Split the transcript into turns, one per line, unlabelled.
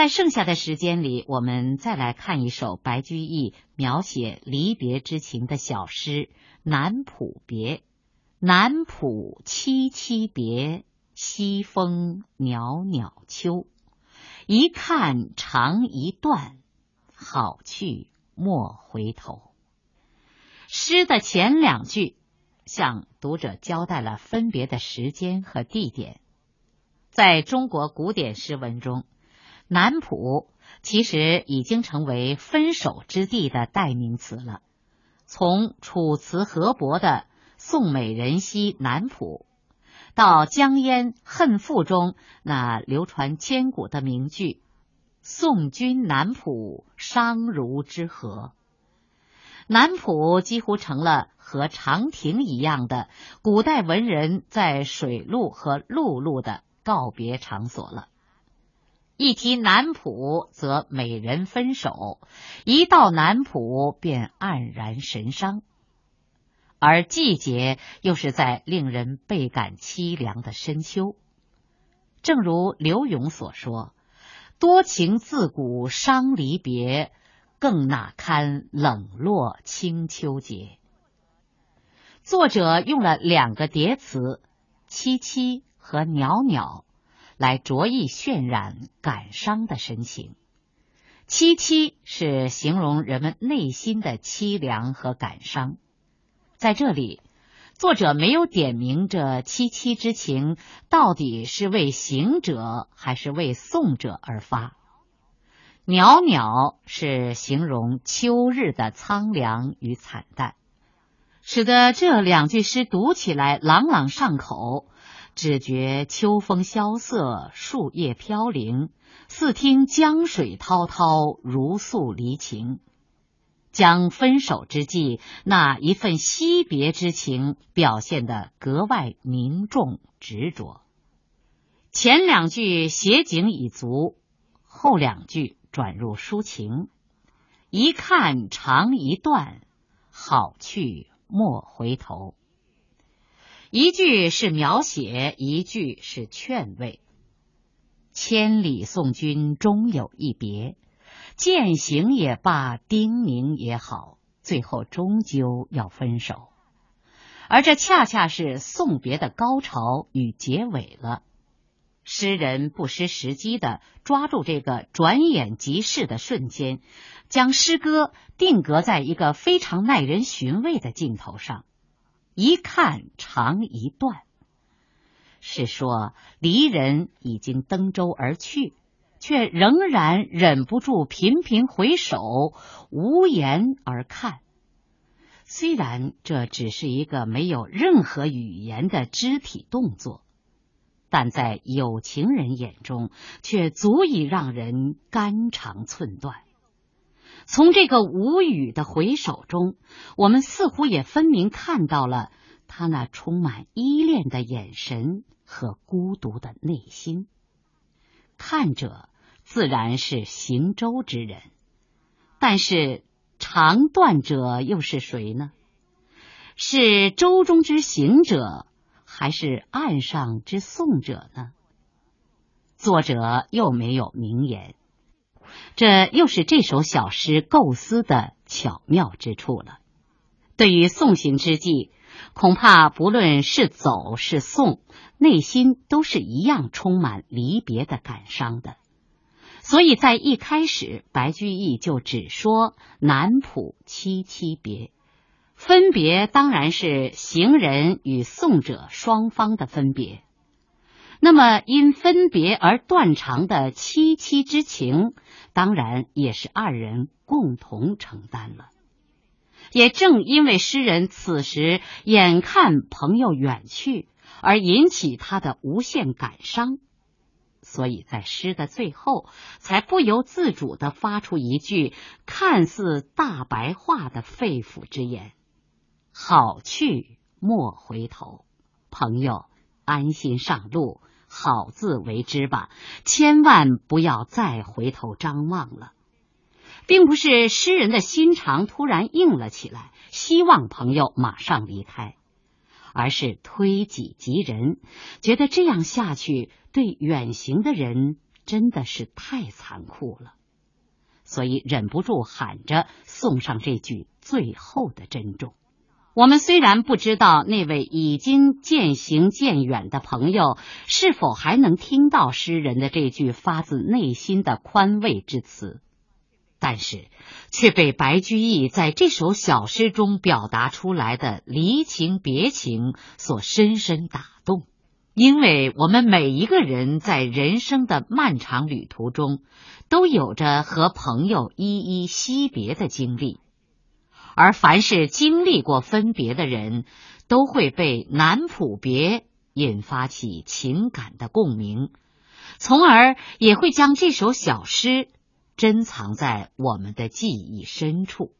在剩下的时间里，我们再来看一首白居易描写离别之情的小诗《南浦别》。南浦凄凄别，西风袅袅秋。一看长一段，好去莫回头。诗的前两句向读者交代了分别的时间和地点。在中国古典诗文中，南浦其实已经成为分手之地的代名词了。从楚辞河伯的“送美人兮南浦”，到江淹《恨赋》中那流传千古的名句“送君南浦，伤如之何”，南浦几乎成了和长亭一样的古代文人在水路和陆路的告别场所了。一提南浦，则美人分手；一到南浦，便黯然神伤。而季节又是在令人倍感凄凉的深秋。正如刘永所说：“多情自古伤离别，更那堪冷落清秋节。”作者用了两个叠词“凄凄”和“袅袅”。来着意渲染感伤的神情，凄凄是形容人们内心的凄凉和感伤。在这里，作者没有点明这凄凄之情到底是为行者还是为送者而发。袅袅是形容秋日的苍凉与惨淡，使得这两句诗读起来朗朗上口。只觉秋风萧瑟，树叶飘零，似听江水滔滔，如诉离情。将分手之际那一份惜别之情表现得格外凝重执着。前两句写景已足，后两句转入抒情。一看长一段，好去莫回头。一句是描写，一句是劝慰。千里送君终有一别，践行也罢，叮咛也好，最后终究要分手。而这恰恰是送别的高潮与结尾了。诗人不失时机的抓住这个转眼即逝的瞬间，将诗歌定格在一个非常耐人寻味的镜头上。一看长一段，是说离人已经登舟而去，却仍然忍不住频频回首，无言而看。虽然这只是一个没有任何语言的肢体动作，但在有情人眼中，却足以让人肝肠寸断。从这个无语的回首中，我们似乎也分明看到了他那充满依恋的眼神和孤独的内心。看者自然是行舟之人，但是长断者又是谁呢？是舟中之行者，还是岸上之送者呢？作者又没有明言。这又是这首小诗构思的巧妙之处了。对于送行之际，恐怕不论是走是送，内心都是一样充满离别的感伤的。所以在一开始，白居易就只说南浦凄凄别，分别当然是行人与送者双方的分别。那么，因分别而断肠的凄凄之情，当然也是二人共同承担了。也正因为诗人此时眼看朋友远去，而引起他的无限感伤，所以在诗的最后，才不由自主的发出一句看似大白话的肺腑之言：“好去莫回头，朋友安心上路。”好自为之吧，千万不要再回头张望了。并不是诗人的心肠突然硬了起来，希望朋友马上离开，而是推己及人，觉得这样下去对远行的人真的是太残酷了，所以忍不住喊着送上这句最后的珍重。我们虽然不知道那位已经渐行渐远的朋友是否还能听到诗人的这句发自内心的宽慰之词，但是却被白居易在这首小诗中表达出来的离情别情所深深打动。因为我们每一个人在人生的漫长旅途中，都有着和朋友依依惜别的经历。而凡是经历过分别的人，都会被南普别引发起情感的共鸣，从而也会将这首小诗珍藏在我们的记忆深处。